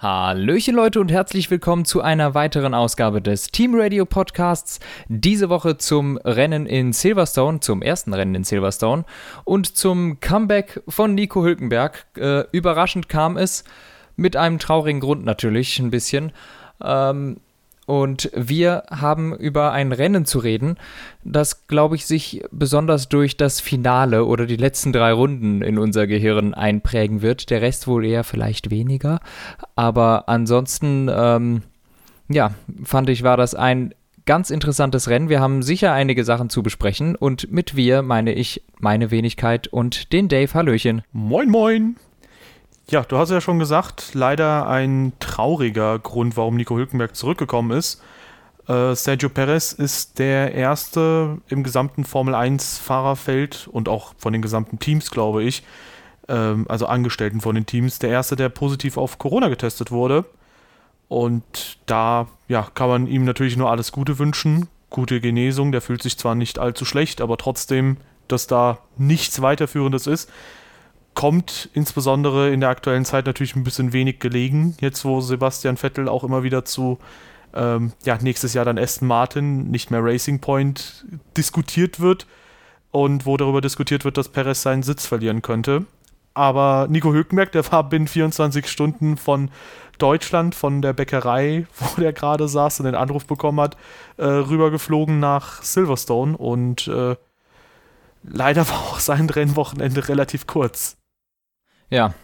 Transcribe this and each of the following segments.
Hallöchen Leute und herzlich willkommen zu einer weiteren Ausgabe des Team Radio Podcasts. Diese Woche zum Rennen in Silverstone, zum ersten Rennen in Silverstone und zum Comeback von Nico Hülkenberg. Äh, überraschend kam es, mit einem traurigen Grund natürlich ein bisschen. Ähm, und wir haben über ein Rennen zu reden, das, glaube ich, sich besonders durch das Finale oder die letzten drei Runden in unser Gehirn einprägen wird. Der Rest wohl eher vielleicht weniger. Aber ansonsten, ähm, ja, fand ich, war das ein ganz interessantes Rennen. Wir haben sicher einige Sachen zu besprechen. Und mit wir meine ich meine Wenigkeit und den Dave. Hallöchen. Moin, moin. Ja, du hast ja schon gesagt, leider ein trauriger Grund, warum Nico Hülkenberg zurückgekommen ist. Äh, Sergio Perez ist der erste im gesamten Formel 1 Fahrerfeld und auch von den gesamten Teams, glaube ich, ähm, also Angestellten von den Teams, der erste, der positiv auf Corona getestet wurde. Und da ja, kann man ihm natürlich nur alles Gute wünschen. Gute Genesung, der fühlt sich zwar nicht allzu schlecht, aber trotzdem, dass da nichts weiterführendes ist kommt insbesondere in der aktuellen Zeit natürlich ein bisschen wenig gelegen. Jetzt, wo Sebastian Vettel auch immer wieder zu ähm, ja, nächstes Jahr dann Aston Martin, nicht mehr Racing Point, diskutiert wird und wo darüber diskutiert wird, dass Perez seinen Sitz verlieren könnte. Aber Nico Hülkenberg, der war binnen 24 Stunden von Deutschland, von der Bäckerei, wo der gerade saß und den Anruf bekommen hat, äh, rübergeflogen nach Silverstone und äh, leider war auch sein Rennwochenende relativ kurz. Ja,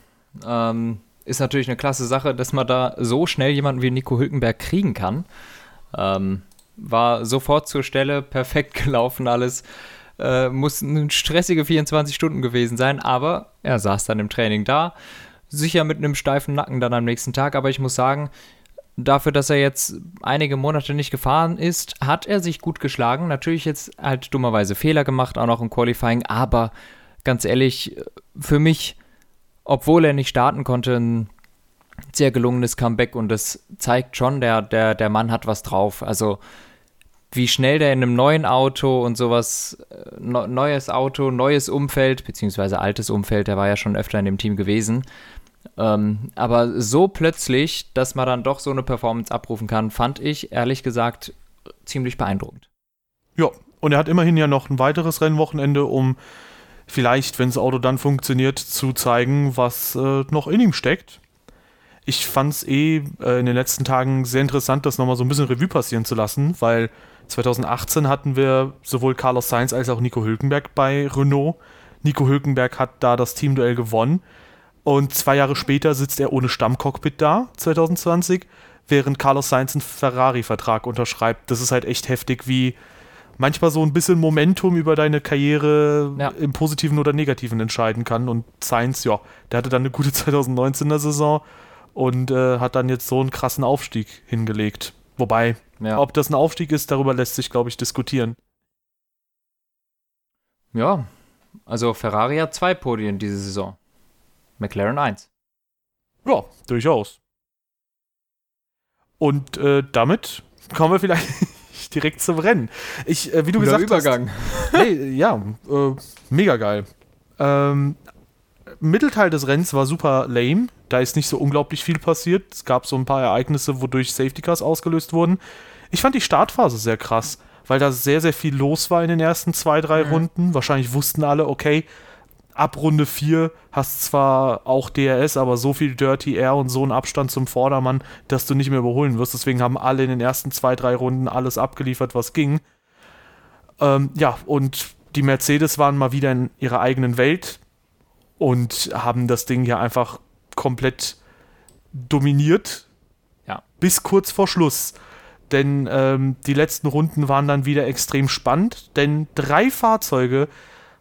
ähm, ist natürlich eine klasse Sache, dass man da so schnell jemanden wie Nico Hülkenberg kriegen kann. Ähm, war sofort zur Stelle, perfekt gelaufen alles. Äh, muss eine stressige 24 Stunden gewesen sein, aber er saß dann im Training da. Sicher mit einem steifen Nacken dann am nächsten Tag, aber ich muss sagen, dafür, dass er jetzt einige Monate nicht gefahren ist, hat er sich gut geschlagen. Natürlich jetzt halt dummerweise Fehler gemacht, auch noch im Qualifying, aber ganz ehrlich, für mich obwohl er nicht starten konnte, ein sehr gelungenes Comeback und das zeigt schon, der, der, der Mann hat was drauf. Also wie schnell der in einem neuen Auto und sowas, äh, neues Auto, neues Umfeld, beziehungsweise altes Umfeld, der war ja schon öfter in dem Team gewesen. Ähm, aber so plötzlich, dass man dann doch so eine Performance abrufen kann, fand ich ehrlich gesagt ziemlich beeindruckend. Ja, und er hat immerhin ja noch ein weiteres Rennwochenende, um vielleicht, wenn das Auto dann funktioniert, zu zeigen, was äh, noch in ihm steckt. Ich fand es eh äh, in den letzten Tagen sehr interessant, das nochmal so ein bisschen Revue passieren zu lassen, weil 2018 hatten wir sowohl Carlos Sainz als auch Nico Hülkenberg bei Renault. Nico Hülkenberg hat da das Teamduell gewonnen und zwei Jahre später sitzt er ohne Stammcockpit da, 2020, während Carlos Sainz einen Ferrari-Vertrag unterschreibt. Das ist halt echt heftig, wie manchmal so ein bisschen Momentum über deine Karriere ja. im Positiven oder Negativen entscheiden kann. Und Sainz, ja, der hatte dann eine gute 2019er Saison und äh, hat dann jetzt so einen krassen Aufstieg hingelegt. Wobei, ja. ob das ein Aufstieg ist, darüber lässt sich, glaube ich, diskutieren. Ja, also Ferrari hat zwei Podien diese Saison. McLaren eins. Ja, durchaus. Und äh, damit kommen wir vielleicht direkt zum Rennen. Ich, äh, wie du Guter gesagt Übergang. hast. Hey, ja, äh, mega geil. Ähm, Mittelteil des Rennens war super lame. Da ist nicht so unglaublich viel passiert. Es gab so ein paar Ereignisse, wodurch Safety Cars ausgelöst wurden. Ich fand die Startphase sehr krass, weil da sehr, sehr viel los war in den ersten zwei, drei mhm. Runden. Wahrscheinlich wussten alle, okay, ab Runde 4 hast zwar auch DRS, aber so viel Dirty Air und so einen Abstand zum Vordermann, dass du nicht mehr überholen wirst. Deswegen haben alle in den ersten zwei, drei Runden alles abgeliefert, was ging. Ähm, ja, und die Mercedes waren mal wieder in ihrer eigenen Welt und haben das Ding ja einfach komplett dominiert. Ja. Bis kurz vor Schluss. Denn ähm, die letzten Runden waren dann wieder extrem spannend, denn drei Fahrzeuge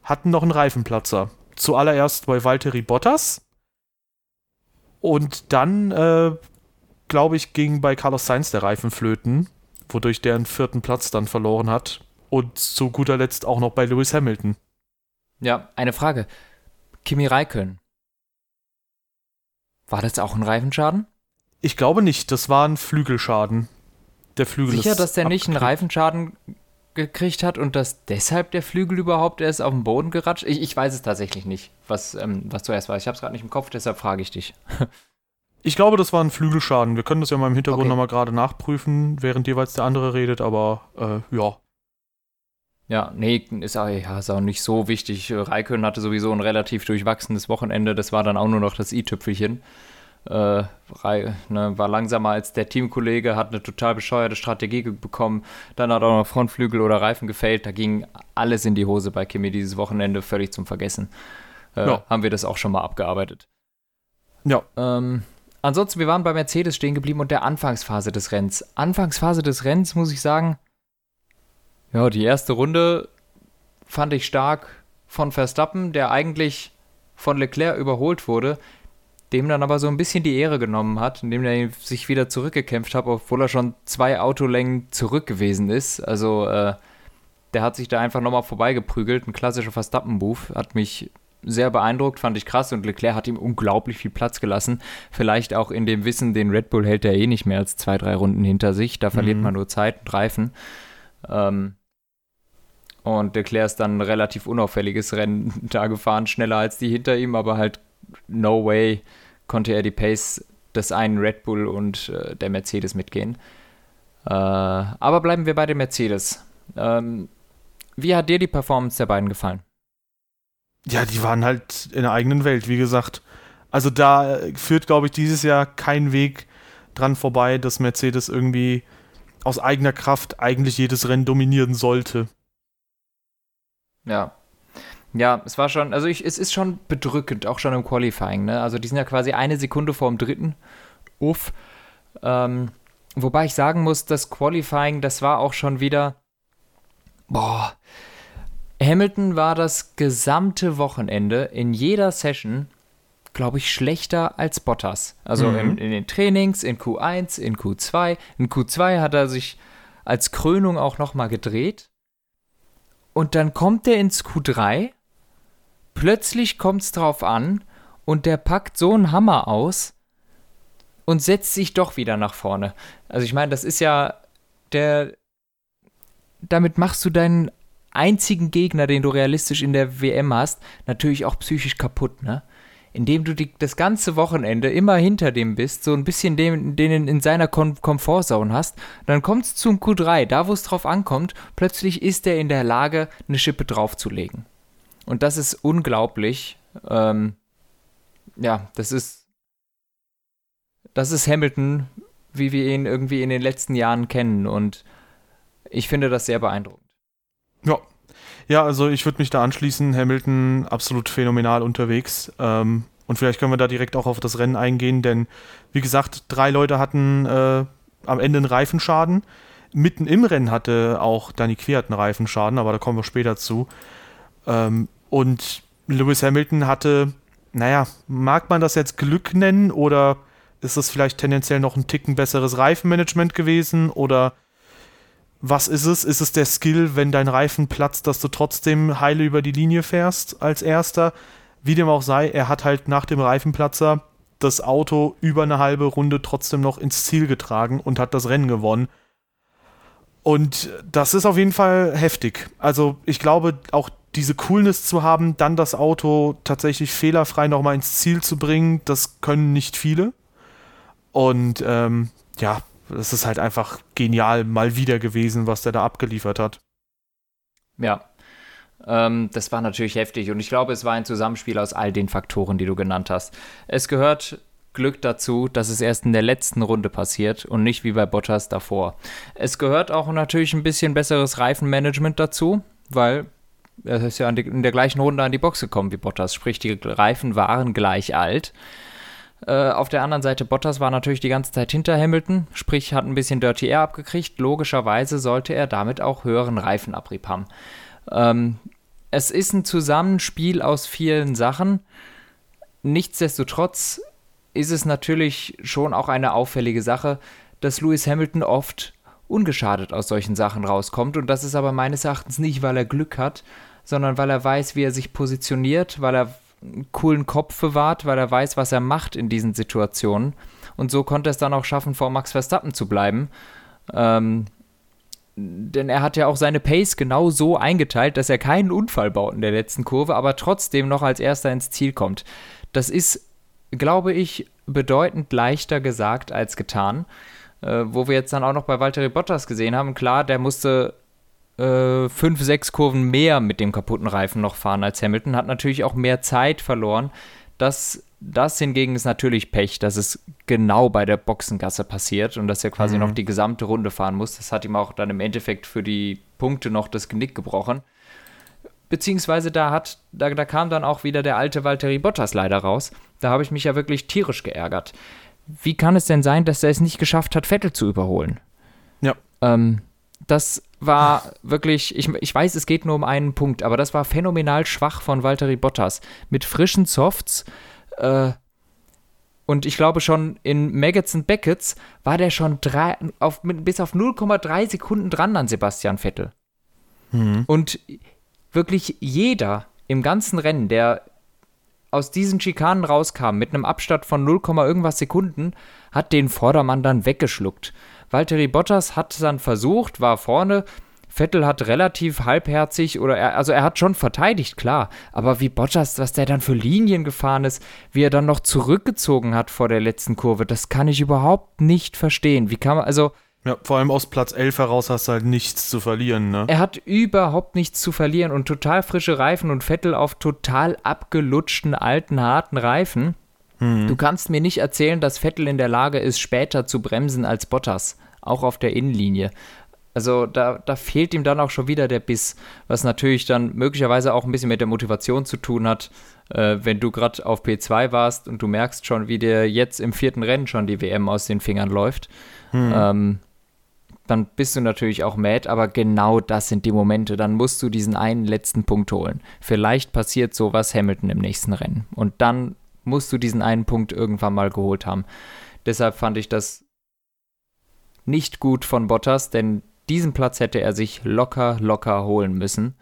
hatten noch einen Reifenplatzer zuallererst bei Valtteri Bottas. Und dann, äh, glaube ich, ging bei Carlos Sainz der Reifen flöten, wodurch der einen vierten Platz dann verloren hat. Und zu guter Letzt auch noch bei Lewis Hamilton. Ja, eine Frage. Kimi Räikkönen. War das auch ein Reifenschaden? Ich glaube nicht, das war ein Flügelschaden. Der Flügel Sicher, dass der nicht einen Reifenschaden gekriegt hat und dass deshalb der Flügel überhaupt erst auf den Boden geratscht? Ich, ich weiß es tatsächlich nicht, was, ähm, was zuerst war. Ich habe es gerade nicht im Kopf, deshalb frage ich dich. Ich glaube, das war ein Flügelschaden. Wir können das ja mal im Hintergrund Okay. nochmal gerade nachprüfen, während jeweils der andere redet, aber äh, ja. Ja, nee, ist auch, ja, ist auch nicht so wichtig. Raikön hatte sowieso ein relativ durchwachsenes Wochenende. Das war dann auch nur noch das i-Tüpfelchen. Äh, ne, war langsamer als der Teamkollege, hat eine total bescheuerte Strategie bekommen. Dann hat auch noch Frontflügel oder Reifen gefällt. Da ging alles in die Hose bei Kimi dieses Wochenende, völlig zum Vergessen. Äh, Ja. Haben wir das auch schon mal abgearbeitet. Ja, Ähm, ansonsten, wir waren bei Mercedes stehen geblieben und der Anfangsphase des Rennens. Anfangsphase des Rennens, muss ich sagen, ja, die erste Runde fand ich stark von Verstappen, der eigentlich von Leclerc überholt wurde, dem dann aber so ein bisschen die Ehre genommen hat, indem er sich wieder zurückgekämpft hat, obwohl er schon zwei Autolängen zurück gewesen ist. Also, äh, der hat sich da einfach nochmal vorbeigeprügelt. Ein klassischer Verstappen-Move. Hat mich sehr beeindruckt, fand ich krass und Leclerc hat ihm unglaublich viel Platz gelassen. Vielleicht auch in dem Wissen, den Red Bull hält er eh nicht mehr als zwei, drei Runden hinter sich. Da verliert Mhm. man nur Zeit und Reifen. Ähm, und Leclerc ist dann ein relativ unauffälliges Rennen da gefahren, schneller als die hinter ihm, aber halt no way konnte er die Pace des einen Red Bull und äh, der Mercedes mitgehen. Äh, aber bleiben wir bei dem Mercedes. Ähm, wie hat dir die Performance der beiden gefallen? Ja, die waren halt in der eigenen Welt, wie gesagt. Also da führt, glaube ich, dieses Jahr kein Weg dran vorbei, dass Mercedes irgendwie aus eigener Kraft eigentlich jedes Rennen dominieren sollte. Ja. Ja, es war schon, also ich, es ist schon bedrückend, auch schon im Qualifying, ne? Also die sind ja quasi eine Sekunde vor dem dritten. Uff. Ähm, wobei ich sagen muss, das Qualifying, das war auch schon wieder. Boah. Hamilton war das gesamte Wochenende in jeder Session, glaube ich, schlechter als Bottas. Also Mhm. in, in den Trainings, in Q1, in Q2. In Q2 hat er sich als Krönung auch nochmal gedreht. Und dann kommt er ins Q3. Plötzlich kommt es drauf an und der packt so einen Hammer aus und setzt sich doch wieder nach vorne. Also ich meine, das ist ja der. Damit machst du deinen einzigen Gegner, den du realistisch in der WM hast, natürlich auch psychisch kaputt, ne? Indem du die, das ganze Wochenende immer hinter dem bist, so ein bisschen den, den in seiner Kom Komfortzone hast, dann kommt es zum Q3, da wo es drauf ankommt, plötzlich ist er in der Lage, eine Schippe draufzulegen. Und das ist unglaublich. Ähm, ja, das ist. Das ist Hamilton, wie wir ihn irgendwie in den letzten Jahren kennen. Und ich finde das sehr beeindruckend. Ja. Ja, also ich würde mich da anschließen. Hamilton absolut phänomenal unterwegs. Ähm, und vielleicht können wir da direkt auch auf das Rennen eingehen, denn wie gesagt, drei Leute hatten äh, am Ende einen Reifenschaden. Mitten im Rennen hatte auch Danny Quert einen Reifenschaden, aber da kommen wir später zu. Ähm, und Lewis Hamilton hatte, naja, mag man das jetzt Glück nennen oder ist es vielleicht tendenziell noch ein Ticken besseres Reifenmanagement gewesen oder was ist es? Ist es der Skill, wenn dein Reifen platzt, dass du trotzdem heile über die Linie fährst als erster? Wie dem auch sei, er hat halt nach dem Reifenplatzer das Auto über eine halbe Runde trotzdem noch ins Ziel getragen und hat das Rennen gewonnen. Und das ist auf jeden Fall heftig. Also ich glaube, auch diese Coolness zu haben, dann das Auto tatsächlich fehlerfrei nochmal ins Ziel zu bringen, das können nicht viele. Und ähm, ja, das ist halt einfach genial mal wieder gewesen, was der da abgeliefert hat. Ja. Ähm, das war natürlich heftig und ich glaube, es war ein Zusammenspiel aus all den Faktoren, die du genannt hast. Es gehört Glück dazu, dass es erst in der letzten Runde passiert und nicht wie bei Bottas davor. Es gehört auch natürlich ein bisschen besseres Reifenmanagement dazu, weil er ist ja in der gleichen Runde an die Box gekommen wie Bottas, sprich die Reifen waren gleich alt. Äh, auf der anderen Seite, Bottas war natürlich die ganze Zeit hinter Hamilton, sprich hat ein bisschen Dirty Air abgekriegt. Logischerweise sollte er damit auch höheren Reifenabrieb haben. Ähm, es ist ein Zusammenspiel aus vielen Sachen. Nichtsdestotrotz ist es natürlich schon auch eine auffällige Sache, dass Lewis Hamilton oft ungeschadet aus solchen Sachen rauskommt. Und das ist aber meines Erachtens nicht, weil er Glück hat, sondern weil er weiß, wie er sich positioniert, weil er einen coolen Kopf bewahrt, weil er weiß, was er macht in diesen Situationen. Und so konnte er es dann auch schaffen, vor Max Verstappen zu bleiben. Ähm, denn er hat ja auch seine Pace genau so eingeteilt, dass er keinen Unfall baut in der letzten Kurve, aber trotzdem noch als erster ins Ziel kommt. Das ist, glaube ich, bedeutend leichter gesagt als getan. Äh, wo wir jetzt dann auch noch bei Valtteri Bottas gesehen haben, klar, der musste äh, fünf, sechs Kurven mehr mit dem kaputten Reifen noch fahren als Hamilton, hat natürlich auch mehr Zeit verloren. Das, das hingegen ist natürlich Pech, dass es genau bei der Boxengasse passiert und dass er quasi mhm. noch die gesamte Runde fahren muss. Das hat ihm auch dann im Endeffekt für die Punkte noch das Genick gebrochen. Beziehungsweise da hat, da, da kam dann auch wieder der alte Valtteri Bottas leider raus. Da habe ich mich ja wirklich tierisch geärgert. Wie kann es denn sein, dass er es nicht geschafft hat, Vettel zu überholen? Ja. Ähm, das war wirklich, ich, ich weiß, es geht nur um einen Punkt, aber das war phänomenal schwach von Valtteri Bottas. Mit frischen Softs, äh, und ich glaube schon in Maggots und Beckett's war der schon drei, auf, mit, bis auf 0,3 Sekunden dran an Sebastian Vettel. Mhm. Und wirklich jeder im ganzen Rennen, der aus diesen Schikanen rauskam mit einem Abstand von 0, irgendwas Sekunden, hat den Vordermann dann weggeschluckt. Valtteri Bottas hat dann versucht, war vorne. Vettel hat relativ halbherzig oder er, also er hat schon verteidigt, klar. Aber wie Bottas, was der dann für Linien gefahren ist, wie er dann noch zurückgezogen hat vor der letzten Kurve, das kann ich überhaupt nicht verstehen. Wie kann man, also. Ja, vor allem aus Platz 11 heraus hast du halt nichts zu verlieren, ne? Er hat überhaupt nichts zu verlieren und total frische Reifen und Vettel auf total abgelutschten, alten, harten Reifen. Mhm. Du kannst mir nicht erzählen, dass Vettel in der Lage ist, später zu bremsen als Bottas auch auf der Innenlinie. Also da, da fehlt ihm dann auch schon wieder der Biss, was natürlich dann möglicherweise auch ein bisschen mit der Motivation zu tun hat, äh, wenn du gerade auf P2 warst und du merkst schon, wie dir jetzt im vierten Rennen schon die WM aus den Fingern läuft. Hm. Ähm, dann bist du natürlich auch mad, aber genau das sind die Momente. Dann musst du diesen einen letzten Punkt holen. Vielleicht passiert sowas Hamilton im nächsten Rennen. Und dann musst du diesen einen Punkt irgendwann mal geholt haben. Deshalb fand ich das nicht gut von Bottas, denn diesen Platz hätte er sich locker, locker holen müssen.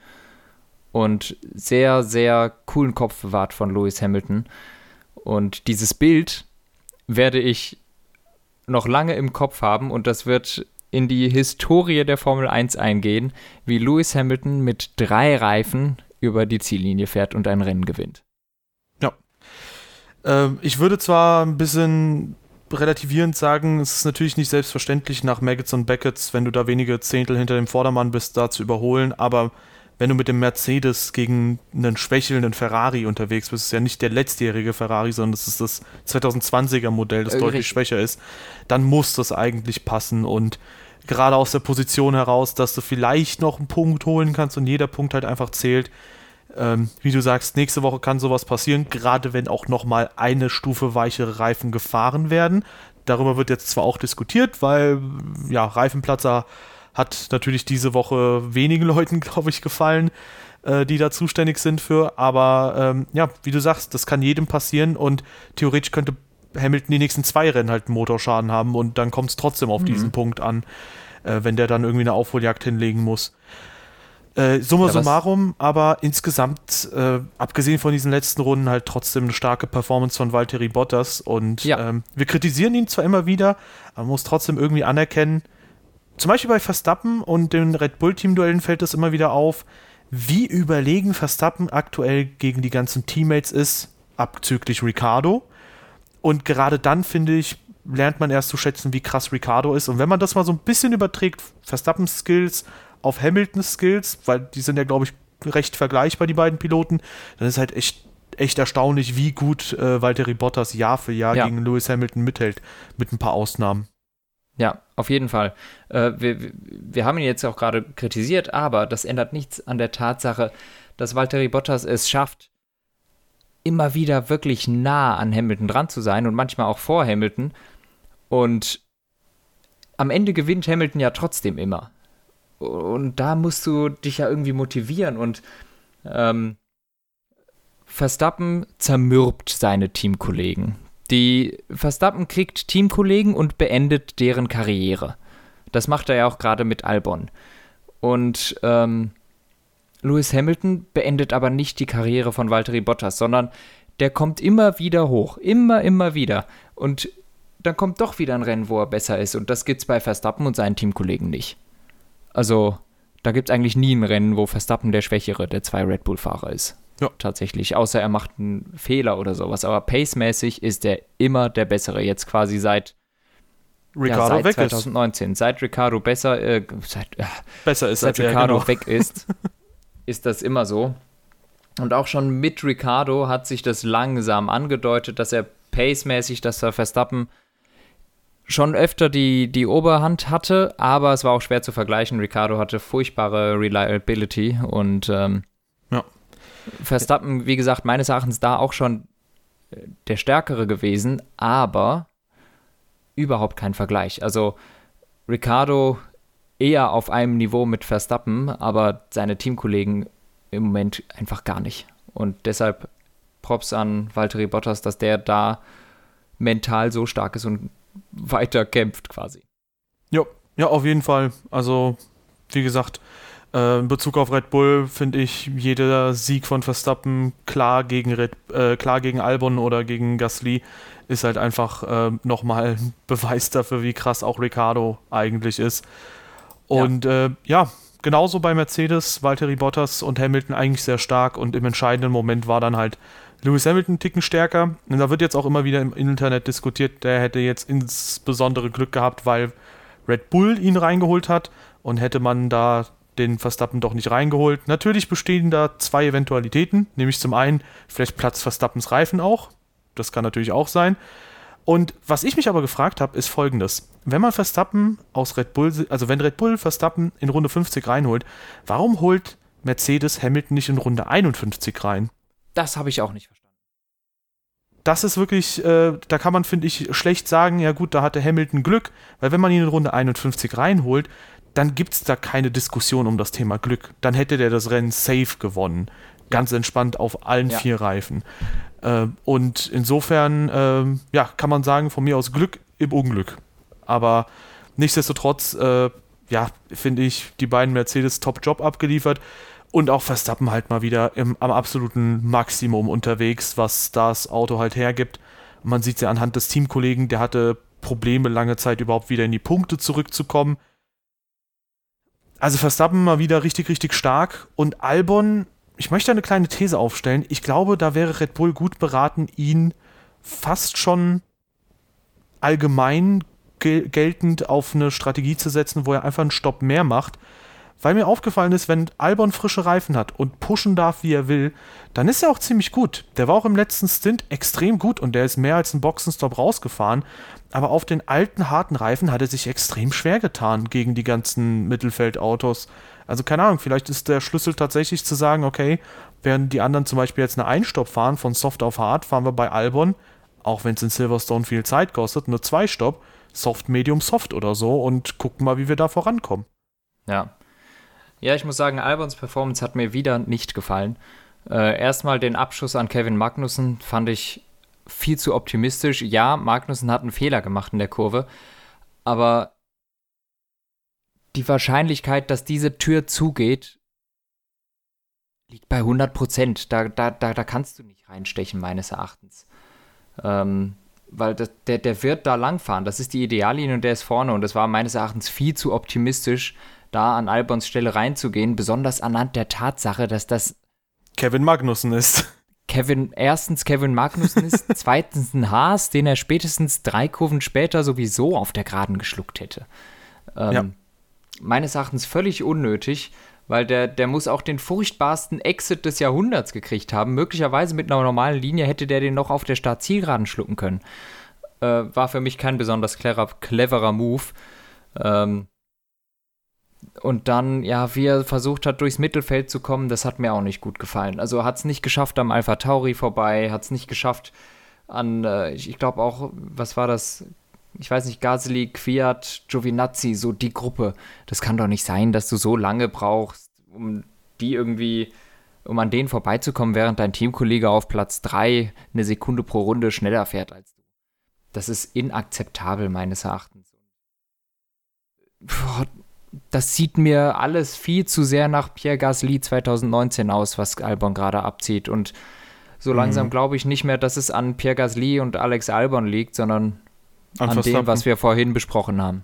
Und sehr, sehr coolen Kopf bewahrt von Lewis Hamilton. Und dieses Bild werde ich noch lange im Kopf haben und das wird in die Historie der Formel 1 eingehen, wie Lewis Hamilton mit drei Reifen über die Ziellinie fährt und ein Rennen gewinnt. Ja. Ähm, ich würde zwar ein bisschen relativierend sagen, es ist natürlich nicht selbstverständlich nach Maggots und Beckett's, wenn du da wenige Zehntel hinter dem Vordermann bist, da zu überholen, aber wenn du mit dem Mercedes gegen einen schwächelnden Ferrari unterwegs bist, ist ja nicht der letztjährige Ferrari, sondern es ist das 2020er Modell, das äh, deutlich schwächer ist, dann muss das eigentlich passen und gerade aus der Position heraus, dass du vielleicht noch einen Punkt holen kannst und jeder Punkt halt einfach zählt. Ähm, wie du sagst, nächste Woche kann sowas passieren, gerade wenn auch nochmal eine Stufe weichere Reifen gefahren werden. Darüber wird jetzt zwar auch diskutiert, weil ja, Reifenplatzer hat natürlich diese Woche wenigen Leuten, glaube ich, gefallen, äh, die da zuständig sind für. Aber ähm, ja, wie du sagst, das kann jedem passieren und theoretisch könnte Hamilton die nächsten zwei Rennen halt einen Motorschaden haben und dann kommt es trotzdem auf mhm. diesen Punkt an, äh, wenn der dann irgendwie eine Aufholjagd hinlegen muss. Äh, summa ja, summarum, aber insgesamt, äh, abgesehen von diesen letzten Runden, halt trotzdem eine starke Performance von Valtteri Bottas. Und ja. ähm, wir kritisieren ihn zwar immer wieder, aber man muss trotzdem irgendwie anerkennen, zum Beispiel bei Verstappen und den Red Bull-Team-Duellen fällt es immer wieder auf, wie überlegen Verstappen aktuell gegen die ganzen Teammates ist, abzüglich Ricardo. Und gerade dann, finde ich, lernt man erst zu schätzen, wie krass Ricardo ist. Und wenn man das mal so ein bisschen überträgt, Verstappens Skills auf Hamiltons Skills, weil die sind ja, glaube ich, recht vergleichbar, die beiden Piloten, dann ist halt echt, echt erstaunlich, wie gut äh, Valtteri Bottas Jahr für Jahr ja. gegen Lewis Hamilton mithält, mit ein paar Ausnahmen. Ja, auf jeden Fall. Äh, wir, wir haben ihn jetzt auch gerade kritisiert, aber das ändert nichts an der Tatsache, dass Valtteri Bottas es schafft, immer wieder wirklich nah an Hamilton dran zu sein und manchmal auch vor Hamilton. Und am Ende gewinnt Hamilton ja trotzdem immer. Und da musst du dich ja irgendwie motivieren. Und ähm, Verstappen zermürbt seine Teamkollegen. Die Verstappen kriegt Teamkollegen und beendet deren Karriere. Das macht er ja auch gerade mit Albon. Und ähm, Lewis Hamilton beendet aber nicht die Karriere von Valtteri Bottas, sondern der kommt immer wieder hoch. Immer, immer wieder. Und dann kommt doch wieder ein Rennen, wo er besser ist. Und das gibt es bei Verstappen und seinen Teamkollegen nicht. Also, da gibt es eigentlich nie ein Rennen, wo Verstappen der Schwächere der zwei Red Bull-Fahrer ist. Ja. Tatsächlich, außer er macht einen Fehler oder sowas. Aber pacemäßig ist er immer der Bessere. Jetzt quasi seit Ricardo ja, seit weg 2019. ist. Seit Ricardo besser, äh, seit, äh, Besser ist seit als er, Ricardo genau. weg ist, ist das immer so. Und auch schon mit Ricardo hat sich das langsam angedeutet, dass er pacemäßig, dass er Verstappen schon öfter die, die Oberhand hatte, aber es war auch schwer zu vergleichen. Ricardo hatte furchtbare Reliability und ähm, Ja. Verstappen, wie gesagt, meines Erachtens da auch schon äh, der Stärkere gewesen, aber überhaupt kein Vergleich. Also Ricardo eher auf einem Niveau mit Verstappen, aber seine Teamkollegen im Moment einfach gar nicht. Und deshalb Props an Valtteri Bottas, dass der da mental so stark ist und weiter kämpft quasi. Ja, ja, auf jeden Fall. Also, wie gesagt, äh, in Bezug auf Red Bull finde ich jeder Sieg von Verstappen klar gegen Red, äh, klar gegen Albon oder gegen Gasly ist halt einfach äh, nochmal ein Beweis dafür, wie krass auch Ricardo eigentlich ist. Und ja. Äh, ja, genauso bei Mercedes, Valtteri Bottas und Hamilton eigentlich sehr stark und im entscheidenden Moment war dann halt Lewis Hamilton einen Ticken stärker. Und da wird jetzt auch immer wieder im Internet diskutiert, der hätte jetzt insbesondere Glück gehabt, weil Red Bull ihn reingeholt hat und hätte man da den Verstappen doch nicht reingeholt. Natürlich bestehen da zwei Eventualitäten, nämlich zum einen, vielleicht platzt Verstappens Reifen auch. Das kann natürlich auch sein. Und was ich mich aber gefragt habe, ist folgendes. Wenn man Verstappen aus Red Bull, also wenn Red Bull Verstappen in Runde 50 reinholt, warum holt Mercedes Hamilton nicht in Runde 51 rein? Das habe ich auch nicht verstanden. Das ist wirklich, äh, da kann man, finde ich, schlecht sagen, ja gut, da hatte Hamilton Glück, weil wenn man ihn in Runde 51 reinholt, dann gibt es da keine Diskussion um das Thema Glück. Dann hätte der das Rennen safe gewonnen. Ganz entspannt auf allen Ja. vier Reifen. Äh, und insofern, ähm, ja, kann man sagen, von mir aus Glück im Unglück. Aber nichtsdestotrotz, äh, ja, finde ich, die beiden Mercedes Top-Job abgeliefert und auch Verstappen halt mal wieder im, am absoluten Maximum unterwegs, was das Auto halt hergibt. Man sieht ja anhand des Teamkollegen, der hatte Probleme lange Zeit überhaupt wieder in die Punkte zurückzukommen. Also Verstappen mal wieder richtig, richtig stark und Albon, ich möchte eine kleine These aufstellen. Ich glaube, da wäre Red Bull gut beraten, ihn fast schon allgemein gel geltend auf eine Strategie zu setzen, wo er einfach einen Stopp mehr macht. Weil mir aufgefallen ist, wenn Albon frische Reifen hat und pushen darf, wie er will, dann ist er auch ziemlich gut. Der war auch im letzten Stint extrem gut und der ist mehr als ein Boxenstopp rausgefahren. Aber auf den alten, harten Reifen hat er sich extrem schwer getan gegen die ganzen Mittelfeldautos. Also keine Ahnung, vielleicht ist der Schlüssel tatsächlich zu sagen, okay, während die anderen zum Beispiel jetzt eine Einstopp fahren, von Soft auf Hard, fahren wir bei Albon, auch wenn es in Silverstone viel Zeit kostet, nur zwei Stopp, Soft, Medium, Soft oder so und gucken mal, wie wir da vorankommen. Ja. Ja, ich muss sagen, Albons Performance hat mir wieder nicht gefallen. Äh, erstmal den Abschuss an Kevin Magnussen fand ich viel zu optimistisch. Ja, Magnussen hat einen Fehler gemacht in der Kurve, aber die Wahrscheinlichkeit, dass diese Tür zugeht, liegt bei 100 Prozent. Da, da, da, da kannst du nicht reinstechen, meines Erachtens. Ähm, weil das, der, der wird da langfahren. Das ist die Ideallinie und der ist vorne. Und das war meines Erachtens viel zu optimistisch, da an Albons Stelle reinzugehen. Besonders anhand der Tatsache, dass das Kevin Magnussen ist. Kevin, erstens Kevin Magnussen ist, zweitens ein Haas, den er spätestens drei Kurven später sowieso auf der Geraden geschluckt hätte. Ähm, Ja. Meines Erachtens völlig unnötig, weil der, der muss auch den furchtbarsten Exit des Jahrhunderts gekriegt haben. Möglicherweise mit einer normalen Linie hätte der den noch auf der Startzielgeraden schlucken können. Äh, war für mich kein besonders cleverer, cleverer Move. Ähm, und dann, ja, wie er versucht hat, durchs Mittelfeld zu kommen, das hat mir auch nicht gut gefallen. Also hat es nicht geschafft am Alpha Tauri vorbei, hat es nicht geschafft an, äh, ich, ich glaube auch, was war das? Ich weiß nicht, Gasly, Kwiat, Giovinazzi, so die Gruppe. Das kann doch nicht sein, dass du so lange brauchst, um die irgendwie, um an denen vorbeizukommen, während dein Teamkollege auf Platz 3 eine Sekunde pro Runde schneller fährt als du. Das ist inakzeptabel, meines Erachtens. Boah, das sieht mir alles viel zu sehr nach Pierre Gasly 2019 aus, was Albon gerade abzieht. Und so langsam glaube ich nicht mehr, dass es an Pierre Gasly und Alex Albon liegt, sondern an, dem, Verstappen. was wir vorhin besprochen haben.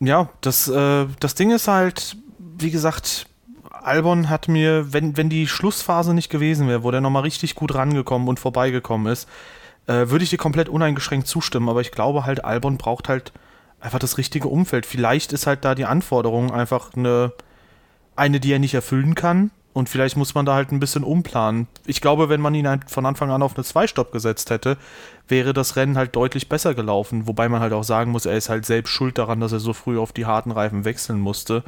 Ja, das, äh, das Ding ist halt, wie gesagt, Albon hat mir, wenn, wenn die Schlussphase nicht gewesen wäre, wo der nochmal richtig gut rangekommen und vorbeigekommen ist, äh, würde ich dir komplett uneingeschränkt zustimmen. Aber ich glaube halt, Albon braucht halt einfach das richtige Umfeld. Vielleicht ist halt da die Anforderung einfach eine, eine, die er nicht erfüllen kann. Und vielleicht muss man da halt ein bisschen umplanen. Ich glaube, wenn man ihn halt von Anfang an auf eine Zweistopp gesetzt hätte, wäre das Rennen halt deutlich besser gelaufen. Wobei man halt auch sagen muss, er ist halt selbst schuld daran, dass er so früh auf die harten Reifen wechseln musste.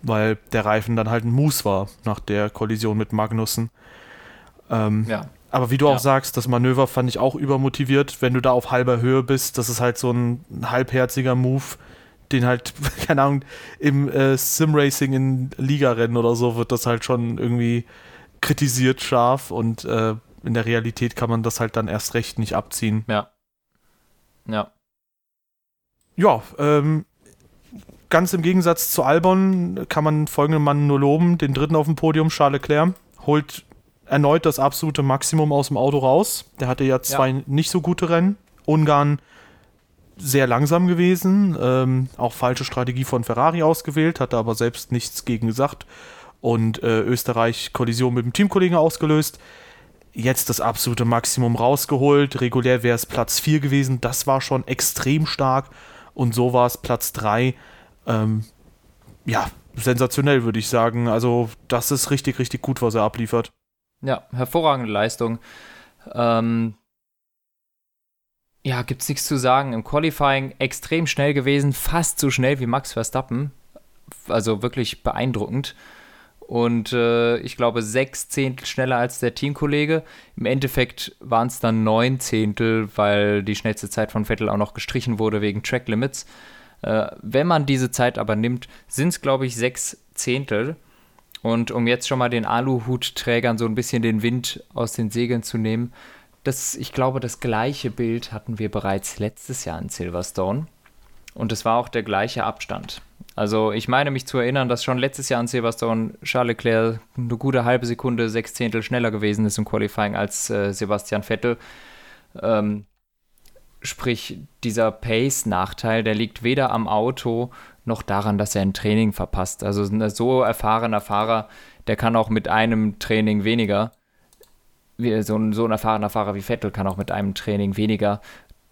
Weil der Reifen dann halt ein Mus war nach der Kollision mit Magnussen. Ähm, ja. Aber wie du ja. auch sagst, das Manöver fand ich auch übermotiviert, wenn du da auf halber Höhe bist. Das ist halt so ein halbherziger Move, den halt, keine Ahnung, im äh, Sim-Racing in Ligarennen oder so wird das halt schon irgendwie kritisiert scharf und äh, in der Realität kann man das halt dann erst recht nicht abziehen. Ja. Ja. Ja, ähm, ganz im Gegensatz zu Albon kann man folgenden Mann nur loben, den dritten auf dem Podium, Charles Leclerc, holt erneut das absolute Maximum aus dem Auto raus. Der hatte ja zwei ja. nicht so gute Rennen. Ungarn sehr langsam gewesen, ähm, auch falsche Strategie von Ferrari ausgewählt, hatte aber selbst nichts gegen gesagt und äh, Österreich Kollision mit dem Teamkollegen ausgelöst. Jetzt das absolute Maximum rausgeholt. Regulär wäre es Platz 4 gewesen. Das war schon extrem stark. Und so war es Platz 3. Ähm, ja, sensationell würde ich sagen. Also, das ist richtig, richtig gut, was er abliefert. Ja, hervorragende Leistung. Ähm, ja, gibt's nichts zu sagen. Im Qualifying extrem schnell gewesen, fast so schnell wie Max Verstappen. Also wirklich beeindruckend. Und äh, ich glaube, sechs Zehntel schneller als der Teamkollege. Im Endeffekt waren es dann neun Zehntel, weil die schnellste Zeit von Vettel auch noch gestrichen wurde wegen Track Limits. Äh, wenn man diese Zeit aber nimmt, sind es, glaube ich, sechs Zehntel. Und um jetzt schon mal den Aluhutträgern so ein bisschen den Wind aus den Segeln zu nehmen, das, ich glaube, das gleiche Bild hatten wir bereits letztes Jahr in Silverstone. Und es war auch der gleiche Abstand. Also ich meine mich zu erinnern, dass schon letztes Jahr in Silverstone Charles Leclerc eine gute halbe Sekunde, sechs Zehntel schneller gewesen ist im Qualifying als äh, Sebastian Vettel. Ähm, sprich, dieser Pace-Nachteil, der liegt weder am Auto noch daran, dass er ein Training verpasst. Also ein so erfahrener Fahrer, der kann auch mit einem Training weniger, wie, so, ein, so ein erfahrener Fahrer wie Vettel kann auch mit einem Training weniger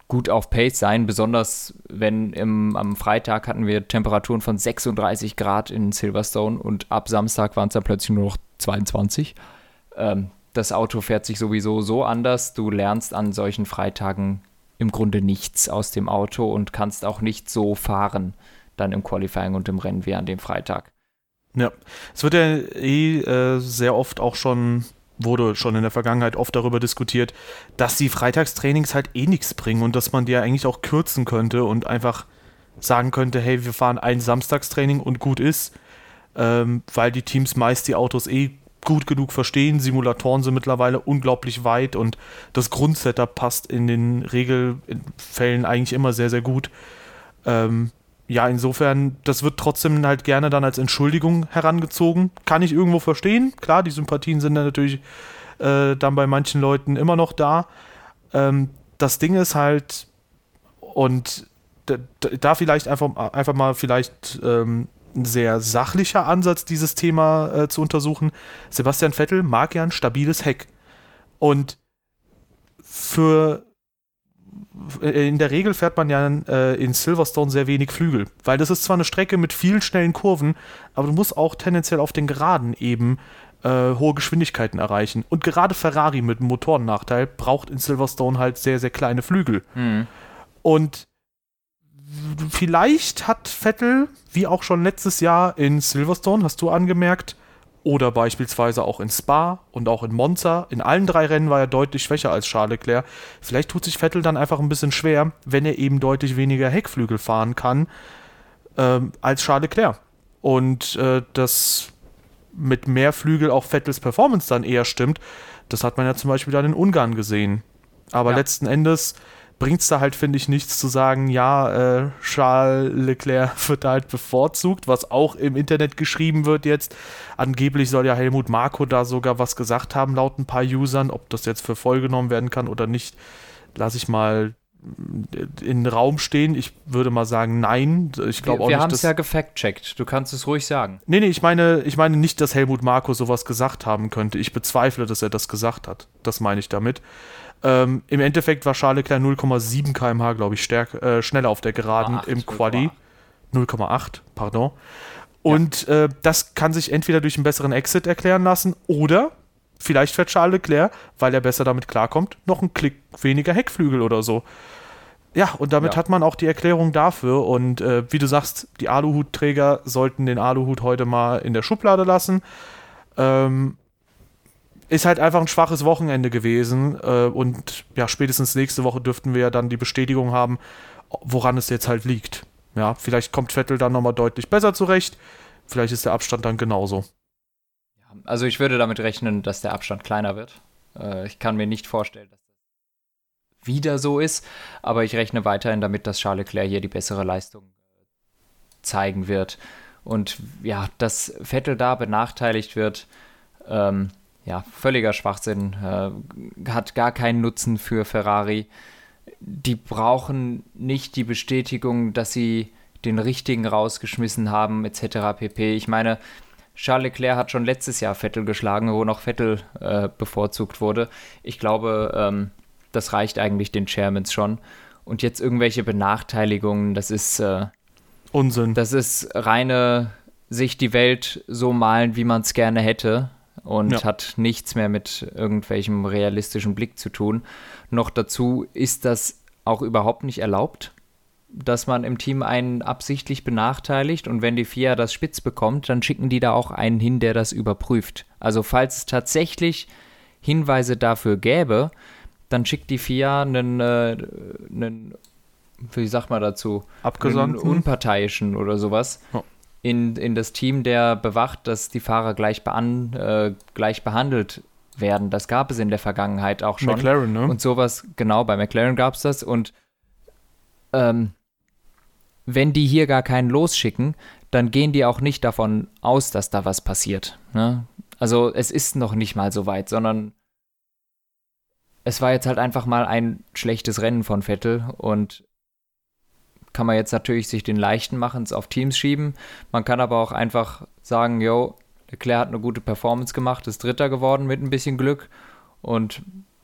gut auf Pace sein, besonders wenn im, am Freitag hatten wir Temperaturen von 36 Grad in Silverstone und ab Samstag waren es dann plötzlich nur noch 22. Ähm, das Auto fährt sich sowieso so anders. Du lernst an solchen Freitagen im Grunde nichts aus dem Auto und kannst auch nicht so fahren dann im Qualifying und im Rennen wie an dem Freitag. Ja, es wird ja eh äh, sehr oft auch schon, wurde schon in der Vergangenheit oft darüber diskutiert, dass die Freitagstrainings halt eh nichts bringen und dass man die ja eigentlich auch kürzen könnte und einfach sagen könnte, hey, wir fahren ein Samstagstraining und gut ist, ähm, weil die Teams meist die Autos eh gut genug verstehen. Simulatoren sind mittlerweile unglaublich weit und das Grundsetup passt in den Regelfällen eigentlich immer sehr, sehr gut. Ähm, ja, insofern, das wird trotzdem halt gerne dann als Entschuldigung herangezogen. Kann ich irgendwo verstehen. Klar, die Sympathien sind dann natürlich äh, dann bei manchen Leuten immer noch da. Ähm, das Ding ist halt, und da, vielleicht einfach, einfach mal vielleicht ähm, ein sehr sachlicher Ansatz, dieses Thema äh, zu untersuchen. Sebastian Vettel mag ja ein stabiles Heck. Und für in der Regel fährt man ja äh, in Silverstone sehr wenig Flügel, weil das ist zwar eine Strecke mit vielen schnellen Kurven, aber du musst auch tendenziell auf den Geraden eben äh, hohe Geschwindigkeiten erreichen. Und gerade Ferrari mit einem Motorennachteil braucht in Silverstone halt sehr, sehr kleine Flügel. Mhm. Und vielleicht hat Vettel, wie auch schon letztes Jahr in Silverstone, hast du angemerkt, oder beispielsweise auch in Spa und auch in Monza. In allen drei Rennen war er deutlich schwächer als Charles Leclerc. Vielleicht tut sich Vettel dann einfach ein bisschen schwer, wenn er eben deutlich weniger Heckflügel fahren kann ähm, als Charles Leclerc. Und äh, das mit mehr Flügel auch Vettels Performance dann eher stimmt. Das hat man ja zum Beispiel dann in Ungarn gesehen. Aber ja. letzten Endes bringt es da halt, finde ich, nichts zu sagen, ja, äh, Charles Leclerc wird da halt bevorzugt, was auch im Internet geschrieben wird jetzt. Angeblich soll ja Helmut Marko da sogar was gesagt haben, laut ein paar Usern. Ob das jetzt für voll genommen werden kann oder nicht, lasse ich mal in den Raum stehen. Ich würde mal sagen, nein. Ich glaube auch wir haben es ja gefact-checkt. Du kannst es ruhig sagen. Nee, nee, ich meine, ich meine nicht, dass Helmut Marko sowas gesagt haben könnte. Ich bezweifle, dass er das gesagt hat. Das meine ich damit. Ähm, Im Endeffekt war Charles Leclerc 0,7 km/h, glaube ich, stärk, äh, schneller auf der Geraden 0,8, im Quali. 0,8, pardon. Und äh, das kann sich entweder durch einen besseren Exit erklären lassen oder vielleicht fährt Charles Leclerc, weil er besser damit klarkommt, noch einen Klick weniger Heckflügel oder so. Ja, und damit Ja. hat man auch die Erklärung dafür. Und äh, wie du sagst, die Aluhutträger sollten den Aluhut heute mal in der Schublade lassen. Ähm, ist halt einfach ein schwaches Wochenende gewesen. Äh, und ja, spätestens nächste Woche dürften wir ja dann die Bestätigung haben, woran es jetzt halt liegt. Ja, vielleicht kommt Vettel dann nochmal deutlich besser zurecht. Vielleicht ist der Abstand dann genauso. Also ich würde damit rechnen, dass der Abstand kleiner wird. Äh, ich kann mir nicht vorstellen, dass das wieder so ist, aber ich rechne weiterhin damit, dass Charles Leclerc hier die bessere Leistung äh, zeigen wird. Und ja, dass Vettel da benachteiligt wird, ähm, ja, völliger Schwachsinn, äh, hat gar keinen Nutzen für Ferrari. Die brauchen nicht die Bestätigung, dass sie den richtigen rausgeschmissen haben, etc. pp. Ich meine, Charles Leclerc hat schon letztes Jahr Vettel geschlagen, wo noch Vettel äh, bevorzugt wurde. Ich glaube, ähm, das reicht eigentlich den Chairmans schon. Und jetzt irgendwelche Benachteiligungen, das ist, äh, Unsinn. das ist reine sich die Welt so malen, wie man es gerne hätte und Ja. hat nichts mehr mit irgendwelchem realistischen Blick zu tun. Noch dazu ist das auch überhaupt nicht erlaubt, dass man im Team einen absichtlich benachteiligt und wenn die FIA das spitz bekommt, dann schicken die da auch einen hin, der das überprüft. Also falls es tatsächlich Hinweise dafür gäbe, dann schickt die FIA einen, äh, einen wie sagt man dazu, einen unparteiischen oder sowas Ja. in, in das Team, der bewacht, dass die Fahrer gleich, bean, äh, gleich behandelt werden. Das gab es in der Vergangenheit auch schon. McLaren, ne? Und sowas, genau, bei McLaren gab es das. Und ähm, wenn die hier gar keinen losschicken, dann gehen die auch nicht davon aus, dass da was passiert. Ne? Also es ist noch nicht mal so weit, sondern es war jetzt halt einfach mal ein schlechtes Rennen von Vettel und kann man jetzt natürlich sich den leichten machen, es auf Teams schieben. Man kann aber auch einfach sagen, yo, Leclerc hat eine gute Performance gemacht, ist Dritter geworden mit ein bisschen Glück und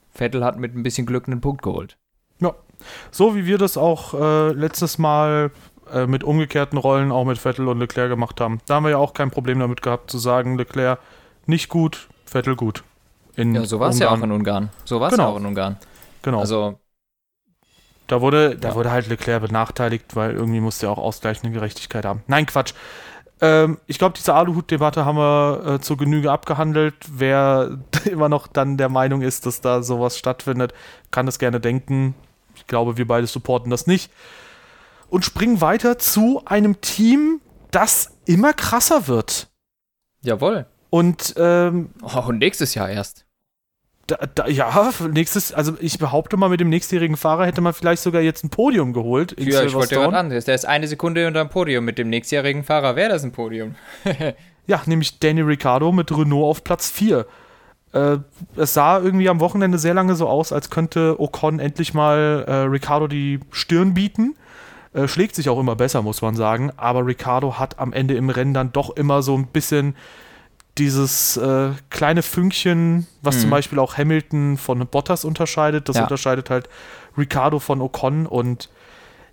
Vettel hat mit ein bisschen Glück einen Punkt geholt. So wie wir das auch äh, letztes Mal äh, mit umgekehrten Rollen auch mit Vettel und Leclerc gemacht haben. Da haben wir ja auch kein Problem damit gehabt zu sagen, Leclerc nicht gut, Vettel gut. In Ja, so war es ja auch in Ungarn. So war es Genau. ja auch in Ungarn. Genau. Also, da wurde, da Ja. wurde halt Leclerc benachteiligt, weil irgendwie musste er auch ausgleichende Gerechtigkeit haben. Nein, Quatsch. Ähm, ich glaube, diese Aluhut-Debatte haben wir äh, zur Genüge abgehandelt. Wer immer noch dann der Meinung ist, dass da sowas stattfindet, kann es gerne denken. Ich glaube, wir beide supporten das nicht. Und springen weiter zu einem Team, das immer krasser wird. jawohl. Und ähm, Oh, und nächstes Jahr erst. da, da, ja, nächstes, also ich behaupte mal, mit dem nächstjährigen Fahrer hätte man vielleicht sogar jetzt ein Podium geholt. in Ja, ich wollte gerade an. Der ist eine Sekunde unter dem Podium. Mit dem nächstjährigen Fahrer wäre das ein Podium. Ja, nämlich Danny Ricciardo mit Renault auf Platz 4. Äh, es sah irgendwie am Wochenende sehr lange so aus, als könnte Ocon endlich mal äh, Ricciardo die Stirn bieten. Äh, schlägt sich auch immer besser, muss man sagen. Aber Ricciardo hat am Ende im Rennen dann doch immer so ein bisschen dieses äh, kleine Fünkchen, was Mhm. zum Beispiel auch Hamilton von Bottas unterscheidet. Das Ja. unterscheidet halt Ricciardo von Ocon und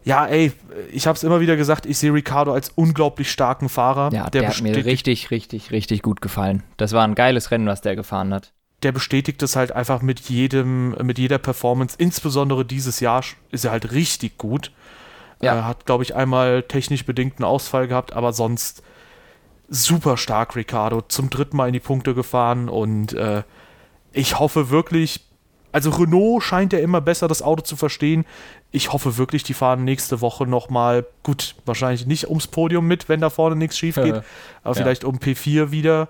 ja, ey, ich habe es immer wieder gesagt, ich sehe Ricciardo als unglaublich starken Fahrer. Ja, der, hat mir richtig, richtig, richtig gut gefallen. Das war ein geiles Rennen, was der gefahren hat. der bestätigt es halt einfach mit jedem, mit jeder Performance. Insbesondere dieses Jahr ist er halt richtig gut. Ja. Er hat, glaube ich, einmal technisch bedingten Ausfall gehabt, aber sonst super stark, Ricardo. Zum dritten Mal in die Punkte gefahren und äh, ich hoffe wirklich, also Renault scheint ja immer besser das Auto zu verstehen. Ich hoffe wirklich, die fahren nächste Woche nochmal, gut, wahrscheinlich nicht ums Podium mit, wenn da vorne nichts schief geht, Äh, aber ja. vielleicht um P4 wieder.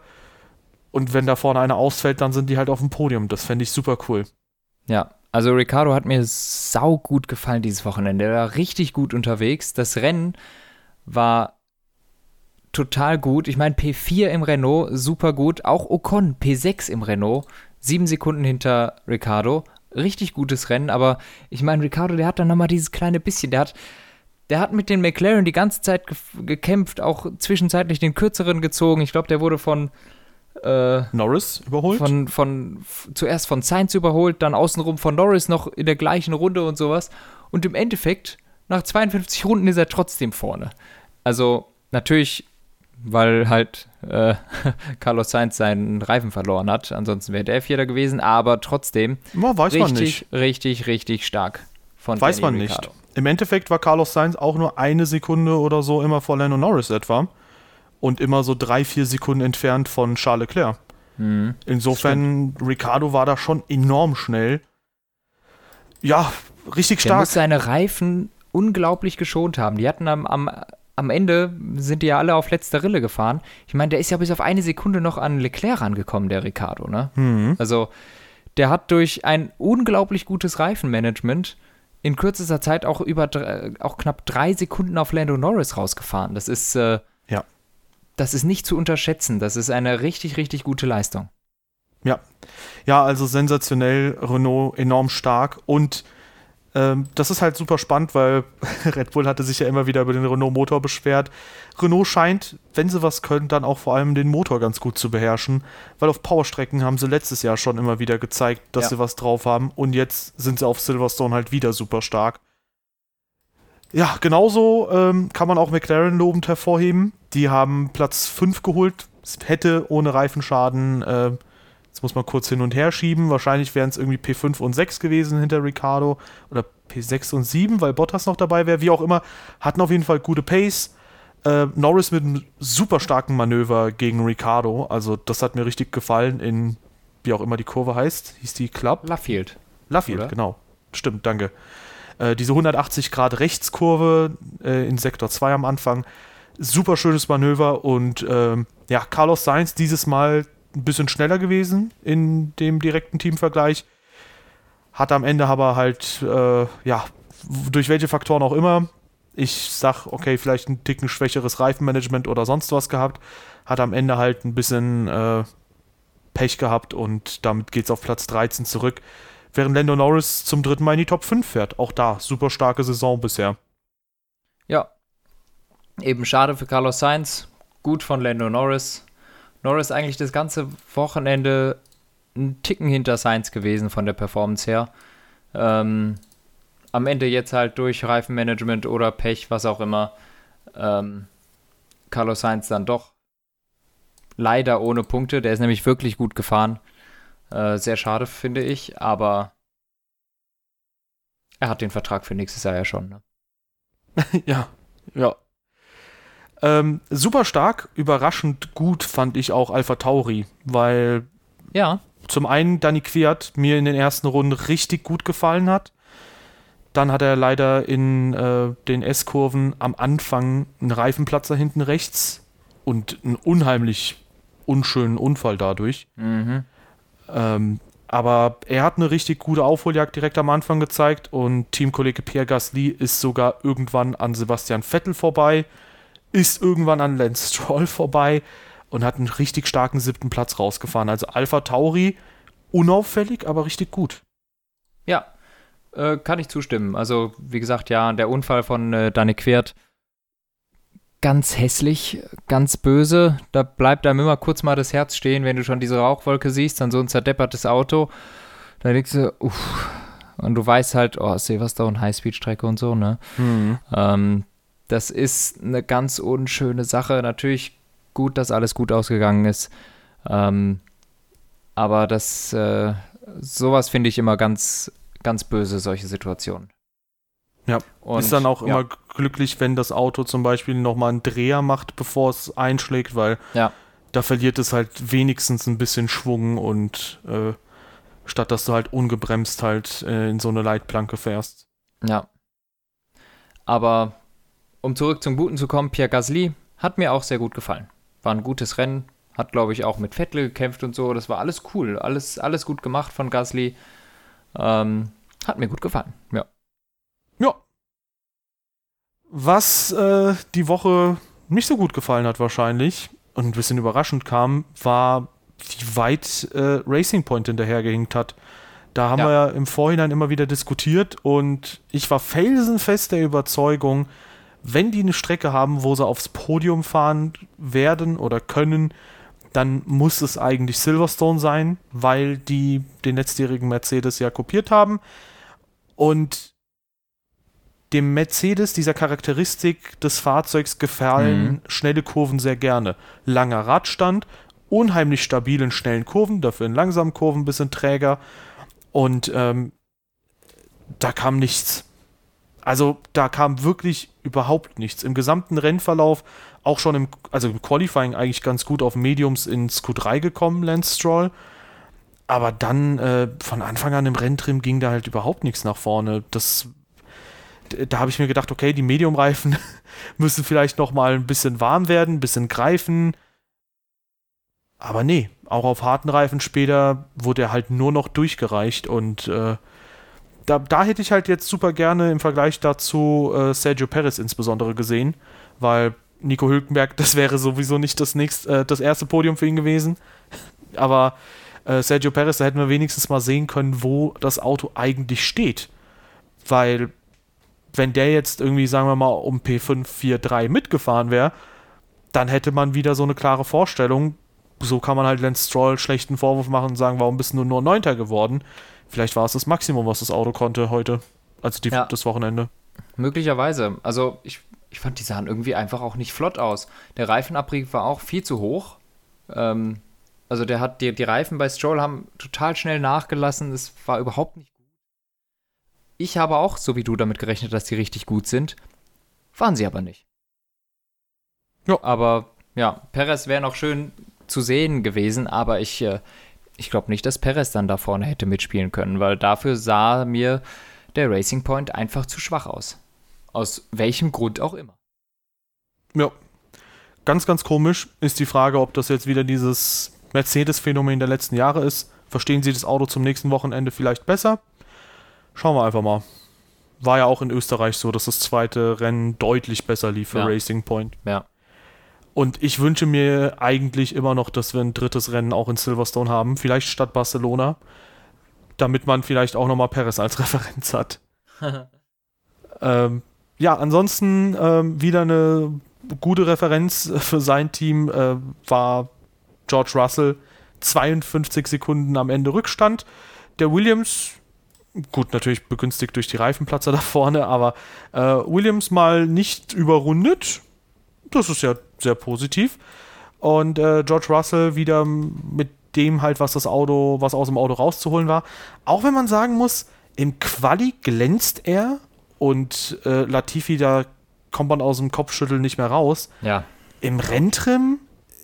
Und wenn da vorne einer ausfällt, dann sind die halt auf dem Podium. Das fände ich super cool. Ja, also Ricardo hat mir sau gut gefallen dieses Wochenende. Er war richtig gut unterwegs. Das Rennen war total gut. Ich meine, P4 im Renault, super gut. Auch Ocon, P6 im Renault, sieben Sekunden hinter Ricardo. richtig gutes Rennen, aber ich meine, Ricardo, der hat dann nochmal dieses kleine bisschen, der hat, der hat mit den McLaren die ganze Zeit ge gekämpft, auch zwischenzeitlich den kürzeren gezogen. Ich glaube, der wurde von äh, Norris überholt? Von, von, zuerst von Sainz überholt, dann außenrum von Norris noch in der gleichen Runde und sowas. Und im Endeffekt, nach 52 Runden ist er trotzdem vorne. Also natürlich, weil halt äh, Carlos Sainz seinen Reifen verloren hat. Ansonsten wäre der Vierter gewesen, aber trotzdem ja, weiß richtig, man nicht. richtig, richtig stark von Weiß Danny man Ricciardo. nicht. Im Endeffekt war Carlos Sainz auch nur eine Sekunde oder so immer vor Lando Norris etwa und immer so drei, vier Sekunden entfernt von Charles Leclerc. Mhm, Insofern, Ricardo war da schon enorm schnell. Ja, richtig stark. Der muss seine Reifen unglaublich geschont haben. Die hatten am, am, am Ende, sind die ja alle auf letzter Rille gefahren. Ich meine, der ist ja bis auf eine Sekunde noch an Leclerc rangekommen, der Ricardo, ne? Mhm. Also, der hat durch ein unglaublich gutes Reifenmanagement in kürzester Zeit auch über auch knapp drei Sekunden auf Lando Norris rausgefahren. Das ist äh, ja das ist nicht zu unterschätzen. Das ist eine richtig, richtig gute Leistung. Ja. Ja, also sensationell, Renault enorm stark und ähm, das ist halt super spannend, weil Red Bull hatte sich ja immer wieder über den Renault-Motor beschwert. Renault scheint, wenn sie was können, dann auch vor allem den Motor ganz gut zu beherrschen, weil auf Powerstrecken haben sie letztes Jahr schon immer wieder gezeigt, dass ja. sie was drauf haben und jetzt sind sie auf Silverstone halt wieder super stark. Ja, genauso ähm, kann man auch McLaren lobend hervorheben. Die haben Platz 5 geholt. Es hätte ohne Reifenschaden, äh, jetzt muss man kurz hin und her schieben. Wahrscheinlich wären es irgendwie P5 und 6 gewesen hinter Ricardo. Oder P6 und 7, weil Bottas noch dabei wäre. Wie auch immer, hatten auf jeden Fall gute Pace. Äh, Norris mit einem super starken Manöver gegen Ricardo. Also, das hat mir richtig gefallen in, wie auch immer die Kurve heißt. Hieß die Club? Laffield. Laffield, genau. Stimmt, danke. Äh, diese 180 Grad Rechtskurve äh, in Sektor 2 am Anfang, super schönes Manöver und ähm, ja, Carlos Sainz dieses Mal ein bisschen schneller gewesen in dem direkten Teamvergleich. Hat am Ende aber halt, äh, ja, durch welche Faktoren auch immer, ich sag, okay, vielleicht ein Ticken schwächeres Reifenmanagement oder sonst was gehabt, hat am Ende halt ein bisschen äh, Pech gehabt und damit geht es auf Platz 13 zurück während Lando Norris zum dritten Mal in die Top 5 fährt. Auch da, super starke Saison bisher. Ja, eben schade für Carlos Sainz, gut von Lando Norris. Norris eigentlich das ganze Wochenende ein Ticken hinter Sainz gewesen von der Performance her. Ähm, am Ende jetzt halt durch Reifenmanagement oder Pech, was auch immer, ähm, Carlos Sainz dann doch leider ohne Punkte. Der ist nämlich wirklich gut gefahren. Äh, sehr schade, finde ich, aber er hat den Vertrag für nächstes Jahr ja schon. Ne? ja, ja. Ähm, super stark, überraschend gut fand ich auch Alpha Tauri, weil ja. zum einen Danny Quiert mir in den ersten Runden richtig gut gefallen hat. Dann hat er leider in äh, den S-Kurven am Anfang einen Reifenplatzer hinten rechts und einen unheimlich unschönen Unfall dadurch. Mhm. Ähm, aber er hat eine richtig gute Aufholjagd direkt am Anfang gezeigt und Teamkollege Pierre Gasly ist sogar irgendwann an Sebastian Vettel vorbei, ist irgendwann an Lance Stroll vorbei und hat einen richtig starken siebten Platz rausgefahren. Also Alpha Tauri unauffällig, aber richtig gut. Ja, äh, kann ich zustimmen. Also wie gesagt, ja, der Unfall von äh, Danny Quert ganz hässlich, ganz böse. Da bleibt einem immer kurz mal das Herz stehen, wenn du schon diese Rauchwolke siehst, dann so ein zerdeppertes Auto. Da denkst du, uff. Und du weißt halt, oh, Silverstone, Highspeed-Strecke und so, ne? Mhm. Ähm, das ist eine ganz unschöne Sache. Natürlich gut, dass alles gut ausgegangen ist. Ähm, aber das, äh, sowas finde ich immer ganz, ganz böse, solche Situationen. Ja, und, ist dann auch ja. immer glücklich, wenn das Auto zum Beispiel nochmal einen Dreher macht, bevor es einschlägt, weil ja. da verliert es halt wenigstens ein bisschen Schwung und äh, statt dass du halt ungebremst halt äh, in so eine Leitplanke fährst. Ja. Aber um zurück zum Guten zu kommen, Pierre Gasly hat mir auch sehr gut gefallen. War ein gutes Rennen, hat glaube ich auch mit Vettel gekämpft und so. Das war alles cool, alles, alles gut gemacht von Gasly. Ähm, hat mir gut gefallen, ja. Ja. Was äh, die Woche nicht so gut gefallen hat wahrscheinlich und ein bisschen überraschend kam, war, wie weit äh, Racing Point hinterhergehinkt hat. Da haben Ja. wir ja im Vorhinein immer wieder diskutiert und ich war felsenfest der Überzeugung, wenn die eine Strecke haben, wo sie aufs Podium fahren werden oder können, dann muss es eigentlich Silverstone sein, weil die den letztjährigen Mercedes ja kopiert haben. Und dem Mercedes, dieser Charakteristik des Fahrzeugs gefallen Mhm. schnelle Kurven sehr gerne. Langer Radstand, unheimlich stabilen, schnellen Kurven, dafür in langsamen Kurven ein bisschen träger. Und ähm, da kam nichts. Also da kam wirklich überhaupt nichts. Im gesamten Rennverlauf, auch schon im, also im Qualifying eigentlich ganz gut auf Mediums ins Q3 gekommen, Lance Stroll. Aber dann äh, von Anfang an im Renntrim ging da halt überhaupt nichts nach vorne. Das, da habe ich mir gedacht, okay, die Mediumreifen müssen vielleicht noch mal ein bisschen warm werden, ein bisschen greifen. Aber nee, auch auf harten Reifen später wurde er halt nur noch durchgereicht und äh, da, da hätte ich halt jetzt super gerne im Vergleich dazu äh, Sergio Perez insbesondere gesehen, weil Nico Hülkenberg, das wäre sowieso nicht das, nächst, äh, das erste Podium für ihn gewesen. Aber äh, Sergio Perez, da hätten wir wenigstens mal sehen können, wo das Auto eigentlich steht. Weil, wenn der jetzt irgendwie, sagen wir mal, um P5, 4, 3 mitgefahren wäre, dann hätte man wieder so eine klare Vorstellung. So kann man halt Lance Stroll schlechten Vorwurf machen und sagen, warum bist du nur Neunter geworden? Vielleicht war es das Maximum, was das Auto konnte heute. Also die, Ja. das Wochenende. Möglicherweise. Also ich, ich fand, die sahen irgendwie einfach auch nicht flott aus. Der Reifenabrieb war auch viel zu hoch. Ähm, also der hat die, die Reifen bei Stroll haben total schnell nachgelassen. Es war überhaupt nicht. Ich habe auch, so wie du, damit gerechnet, dass die richtig gut sind. Waren sie aber nicht. Ja. Aber ja, Perez wäre noch schön zu sehen gewesen, aber ich, äh, ich glaube nicht, dass Perez dann da vorne hätte mitspielen können, weil dafür sah mir der Racing Point einfach zu schwach aus. Aus welchem Grund auch immer. Ja. Ganz, ganz komisch ist die Frage, ob das jetzt wieder dieses Mercedes-Phänomen der letzten Jahre ist. Verstehen Sie das Auto zum nächsten Wochenende vielleicht besser? Schauen wir einfach mal. War ja auch in Österreich so, dass das zweite Rennen deutlich besser lief für Ja. Racing Point. Ja. Und ich wünsche mir eigentlich immer noch, dass wir ein drittes Rennen auch in Silverstone haben, vielleicht statt Barcelona, damit man vielleicht auch nochmal Perez als Referenz hat. ähm, ja, ansonsten ähm, wieder eine gute Referenz für sein Team äh, war George Russell. 52 Sekunden am Ende Rückstand. Der Williams, gut, natürlich begünstigt durch die Reifenplatzer da vorne, aber äh, Williams mal nicht überrundet. Das ist ja sehr positiv. Und äh, George Russell wieder mit dem halt, was das Auto, was aus dem Auto rauszuholen war. Auch wenn man sagen muss, im Quali glänzt er und äh, Latifi, da kommt man aus dem Kopfschütteln nicht mehr raus. Ja. Im Renntrim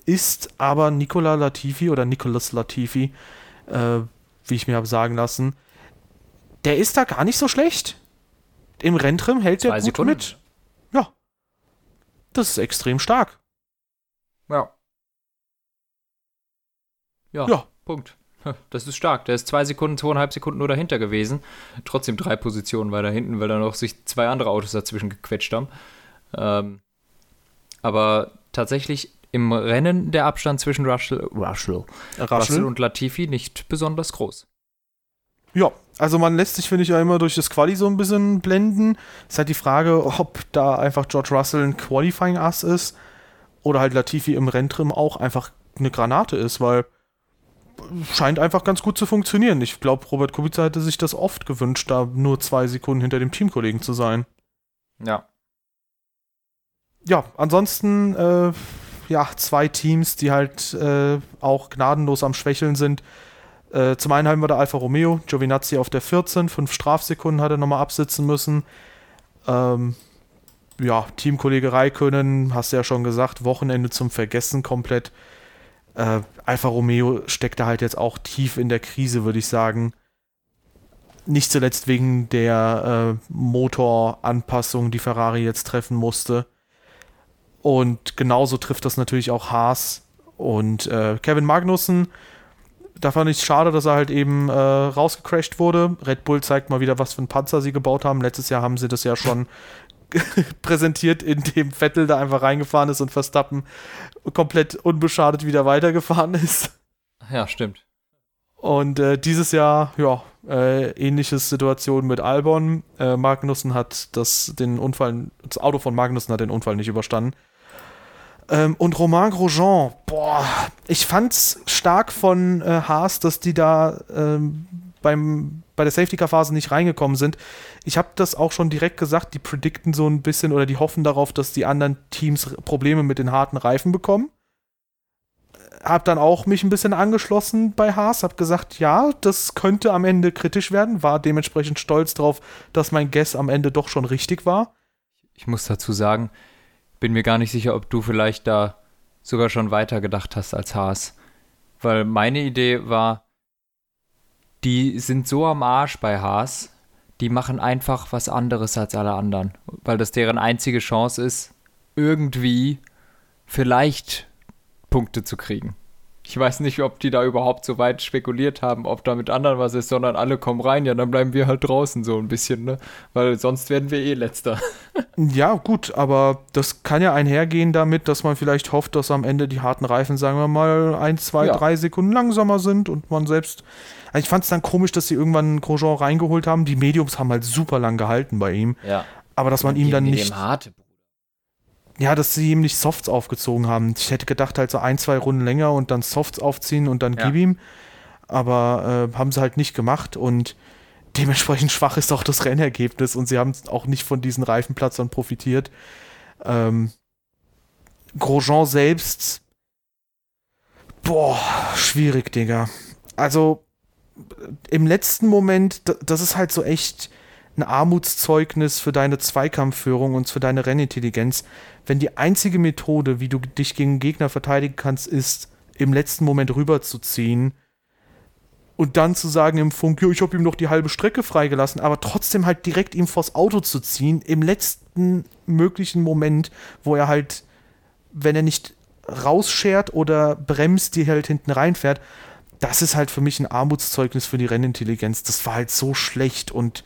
ist aber Nicola Latifi oder Nicholas Latifi, äh, wie ich mir habe sagen lassen, der ist da gar nicht so schlecht. Im Renntrim hält Zwei er gut Sekunden. mit. Ja. Das ist extrem stark. Ja. Ja. Ja. Punkt. Das ist stark. Der ist zwei Sekunden, zweieinhalb Sekunden nur dahinter gewesen. Trotzdem drei Positionen weiter hinten, weil da noch sich zwei andere Autos dazwischen gequetscht haben. Ähm, aber tatsächlich im Rennen der Abstand zwischen Russell, Russell, Russell Raschel. und Latifi nicht besonders groß. Ja, also man lässt sich, finde ich, ja immer durch das Quali so ein bisschen blenden. Ist halt die Frage, ob da einfach George Russell ein Qualifying-Ass ist oder halt Latifi im Renntrim auch einfach eine Granate ist, weil scheint einfach ganz gut zu funktionieren. Ich glaube, Robert Kubica hätte sich das oft gewünscht, da nur zwei Sekunden hinter dem Teamkollegen zu sein. Ja. Ja, ansonsten, äh, ja, zwei Teams, die halt äh, auch gnadenlos am Schwächeln sind. Äh, zum einen haben wir da Alfa Romeo, Giovinazzi auf der 14, fünf Strafsekunden hat er nochmal absitzen müssen. Ähm, ja, Teamkollege Raikönnen, hast du ja schon gesagt, Wochenende zum Vergessen komplett. Äh, Alfa Romeo steckt da halt jetzt auch tief in der Krise, würde ich sagen. Nicht zuletzt wegen der äh, Motoranpassung, die Ferrari jetzt treffen musste. Und genauso trifft das natürlich auch Haas und äh, Kevin Magnussen. Da fand ich es schade, dass er halt eben äh, rausgecrashed wurde. Red Bull zeigt mal wieder, was für ein Panzer sie gebaut haben. Letztes Jahr haben sie das ja schon präsentiert, indem Vettel da einfach reingefahren ist und Verstappen komplett unbeschadet wieder weitergefahren ist. Ja, stimmt. Und äh, dieses Jahr, ja, äh, ähnliche Situation mit Albon. Äh, Magnussen hat das, den Unfall, das Auto von Magnussen hat den Unfall nicht überstanden. Ähm, und Romain Grosjean, boah, ich fand's stark von äh, Haas, dass die da ähm, beim, bei der Safety-Car-Phase nicht reingekommen sind. Ich habe das auch schon direkt gesagt, die predikten so ein bisschen oder die hoffen darauf, dass die anderen Teams Probleme mit den harten Reifen bekommen. Hab dann auch mich ein bisschen angeschlossen bei Haas, hab gesagt, ja, das könnte am Ende kritisch werden, war dementsprechend stolz drauf, dass mein Guess am Ende doch schon richtig war. Ich muss dazu sagen, bin mir gar nicht sicher, ob du vielleicht da sogar schon weiter gedacht hast als Haas. Weil meine Idee war, die sind so am Arsch bei Haas, die machen einfach was anderes als alle anderen. Weil das deren einzige Chance ist, irgendwie vielleicht Punkte zu kriegen. Ich weiß nicht, ob die da überhaupt so weit spekuliert haben, ob da mit anderen was ist, sondern alle kommen rein, ja, dann bleiben wir halt draußen so ein bisschen, ne? Weil sonst werden wir eh letzter. ja, gut, aber das kann ja einhergehen damit, dass man vielleicht hofft, dass am Ende die harten Reifen, sagen wir mal, ein, zwei, ja. drei Sekunden langsamer sind und man selbst. Also ich fand es dann komisch, dass sie irgendwann Grosjean reingeholt haben. Die Mediums haben halt super lang gehalten bei ihm. Ja. Aber dass man ihm dann nicht. Harte ja, dass sie ihm nicht Softs aufgezogen haben. Ich hätte gedacht, halt so ein, zwei Runden länger und dann Softs aufziehen und dann ja. gib ihm. Aber äh, haben sie halt nicht gemacht und dementsprechend schwach ist auch das Rennergebnis und sie haben auch nicht von diesen Reifenplatzern profitiert. Ähm, Grosjean selbst, boah, schwierig, Digga. Also im letzten Moment, das ist halt so echt ein Armutszeugnis für deine Zweikampfführung und für deine Rennintelligenz, wenn die einzige Methode, wie du dich gegen Gegner verteidigen kannst, ist, im letzten Moment rüberzuziehen und dann zu sagen im Funk, ich habe ihm noch die halbe Strecke freigelassen, aber trotzdem halt direkt ihm vors Auto zu ziehen, im letzten möglichen Moment, wo er halt, wenn er nicht rausschert oder bremst, die halt hinten reinfährt, das ist halt für mich ein Armutszeugnis für die Rennintelligenz. Das war halt so schlecht und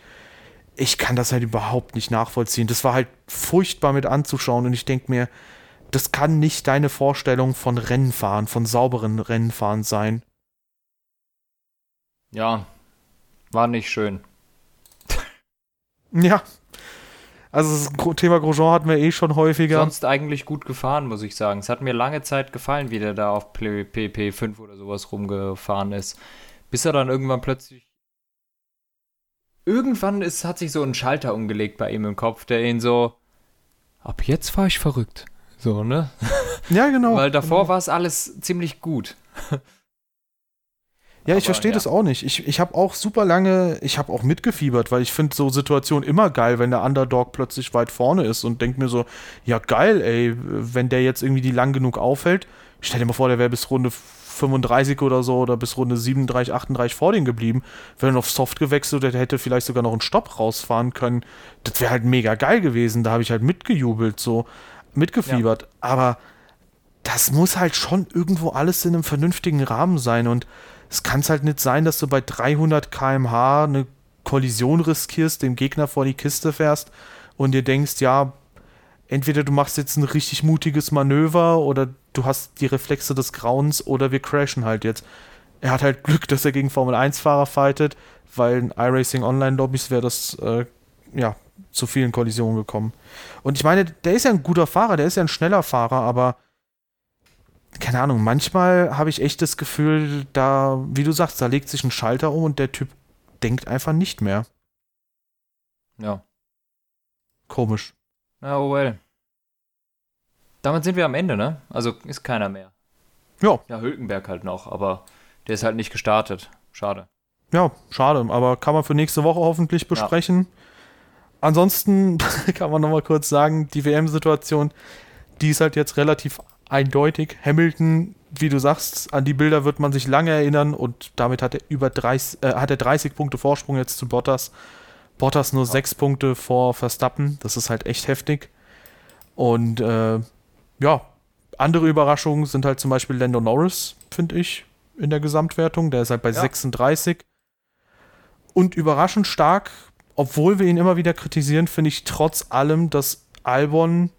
ich kann das halt überhaupt nicht nachvollziehen. Das war halt furchtbar mit anzuschauen und ich denke mir, das kann nicht deine Vorstellung von Rennenfahren, von sauberen Rennenfahren sein. Ja, war nicht schön. ja. Also das Thema Grosjean hatten wir eh schon häufiger. Sonst eigentlich gut gefahren, muss ich sagen. Es hat mir lange Zeit gefallen, wie der da auf PP5 oder sowas rumgefahren ist. Bis er dann irgendwann plötzlich irgendwann ist, hat sich so ein Schalter umgelegt bei ihm im Kopf, der ihn so, ab jetzt fahre ich verrückt. So, ne? Ja, genau. Weil davor genau. war es alles ziemlich gut. Ja, ich verstehe ja. das auch nicht. Ich, ich habe auch super lange, ich habe auch mitgefiebert, weil ich finde so Situationen immer geil, wenn der Underdog plötzlich weit vorne ist und denke mir so, ja geil, ey, wenn der jetzt irgendwie die lang genug aufhält, stell dir mal vor, der wäre bis Runde 35 oder so oder bis Runde 37, 38 vor denen geblieben. Wenn er auf Soft gewechselt hätte, hätte vielleicht sogar noch einen Stopp rausfahren können. Das wäre halt mega geil gewesen. Da habe ich halt mitgejubelt, so mitgefiebert. Ja. Aber das muss halt schon irgendwo alles in einem vernünftigen Rahmen sein. Und es kann halt nicht sein, dass du bei 300 km/h eine Kollision riskierst, dem Gegner vor die Kiste fährst und dir denkst, ja, entweder du machst jetzt ein richtig mutiges Manöver oder du hast die Reflexe des Grauens oder wir crashen halt jetzt. Er hat halt Glück, dass er gegen Formel 1-Fahrer fightet, weil in iRacing Online-Lobbys wäre das äh, ja zu vielen Kollisionen gekommen. Und ich meine, der ist ja ein guter Fahrer, der ist ja ein schneller Fahrer, aber keine Ahnung, manchmal habe ich echt das Gefühl, da, wie du sagst, da legt sich ein Schalter um und der Typ denkt einfach nicht mehr. Ja. Komisch. Na, oh well. Damit sind wir am Ende, ne? Also ist keiner mehr. Ja. Ja, Hülkenberg halt noch, aber der ist halt nicht gestartet. Schade. Ja, schade, aber kann man für nächste Woche hoffentlich besprechen. Ja. Ansonsten kann man nochmal kurz sagen, die WM-Situation, die ist halt jetzt relativ eindeutig. Hamilton, wie du sagst, an die Bilder wird man sich lange erinnern und damit hat er über 30, äh, hat er 30 Punkte Vorsprung jetzt zu Bottas. Bottas nur ja. sechs Punkte vor Verstappen. Das ist halt echt heftig. Und äh, ja, andere Überraschungen sind halt zum Beispiel Lando Norris, finde ich, in der Gesamtwertung. Der ist halt bei ja. 36. Und überraschend stark, obwohl wir ihn immer wieder kritisieren, finde ich trotz allem, dass Albon.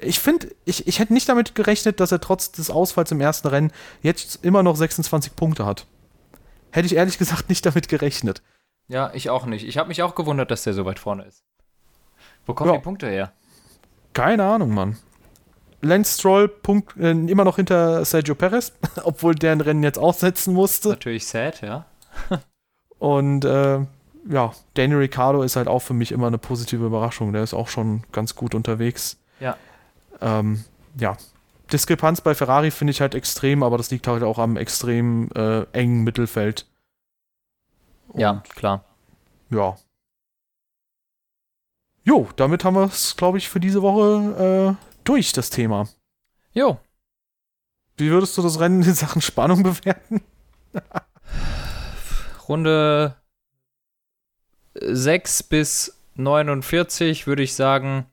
Ich finde, ich, ich hätte nicht damit gerechnet, dass er trotz des Ausfalls im ersten Rennen jetzt immer noch 26 Punkte hat. hätte ich ehrlich gesagt nicht damit gerechnet. Ja, ich auch nicht. Ich habe mich auch gewundert, dass der so weit vorne ist. Wo kommen Ja. die Punkte her? Keine Ahnung, Mann. Lance Stroll Punkt, äh, immer noch hinter Sergio Perez, obwohl der ein Rennen jetzt aussetzen musste. Natürlich sad, ja. Und äh, ja, Daniel Ricciardo ist halt auch für mich immer eine positive Überraschung. Der ist auch schon ganz gut unterwegs. Ja. Ähm, ja. Diskrepanz bei Ferrari finde ich halt extrem, aber das liegt halt auch am extrem äh, engen Mittelfeld. Ja, klar. Ja. Jo, damit haben wir es, glaube ich, für diese Woche äh, durch, das Thema. Jo, Wie würdest du das Rennen in Sachen Spannung bewerten? Runde 6 bis 49 würde ich sagen.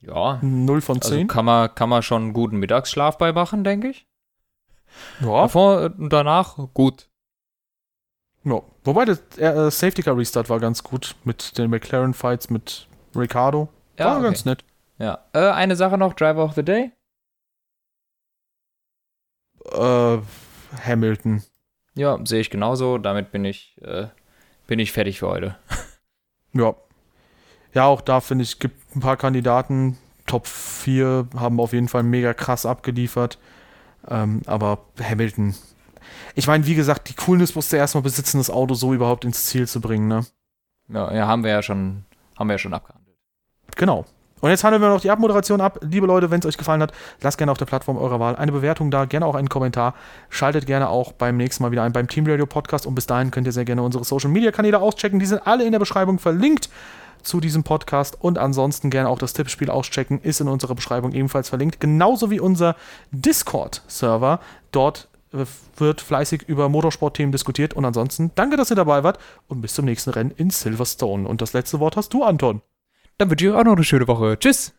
Ja, 0 von also 10? kann man, kann man schon einen guten Mittagsschlaf bei machen, denke ich. ja. Davor und danach gut. Ja. Wobei der äh, Safety Car Restart war ganz gut mit den McLaren Fights mit Ricardo. Ja, war okay. ganz nett. ja. Äh, eine Sache noch, Driver of the Day. Äh, Hamilton. Ja, sehe ich genauso. Damit bin ich, äh, bin ich fertig für heute. Ja. Ja, auch da finde ich, gibt ein paar Kandidaten. Top 4 haben auf jeden Fall mega krass abgeliefert. Ähm, aber Hamilton. Ich meine, wie gesagt, die Coolness musste erstmal besitzen, das Auto so überhaupt ins Ziel zu bringen, ne? Ja, ja, haben wir ja schon, haben wir ja schon abgehandelt. Genau. Und jetzt handeln wir noch die Abmoderation ab. Liebe Leute, wenn es euch gefallen hat, lasst gerne auf der Plattform eurer Wahl eine Bewertung da, gerne auch einen Kommentar. Schaltet gerne auch beim nächsten Mal wieder ein beim Team Radio Podcast und bis dahin könnt ihr sehr gerne unsere Social Media Kanäle auschecken. Die sind alle in der Beschreibung verlinkt zu diesem Podcast und ansonsten gerne auch das Tippspiel auschecken, ist in unserer Beschreibung ebenfalls verlinkt, genauso wie unser Discord-Server. Dort äh, wird fleißig über Motorsportthemen diskutiert und ansonsten danke, dass ihr dabei wart und bis zum nächsten Rennen in Silverstone. Und das letzte Wort hast du, Anton. Dann wünsche ich euch auch noch eine schöne Woche. Tschüss.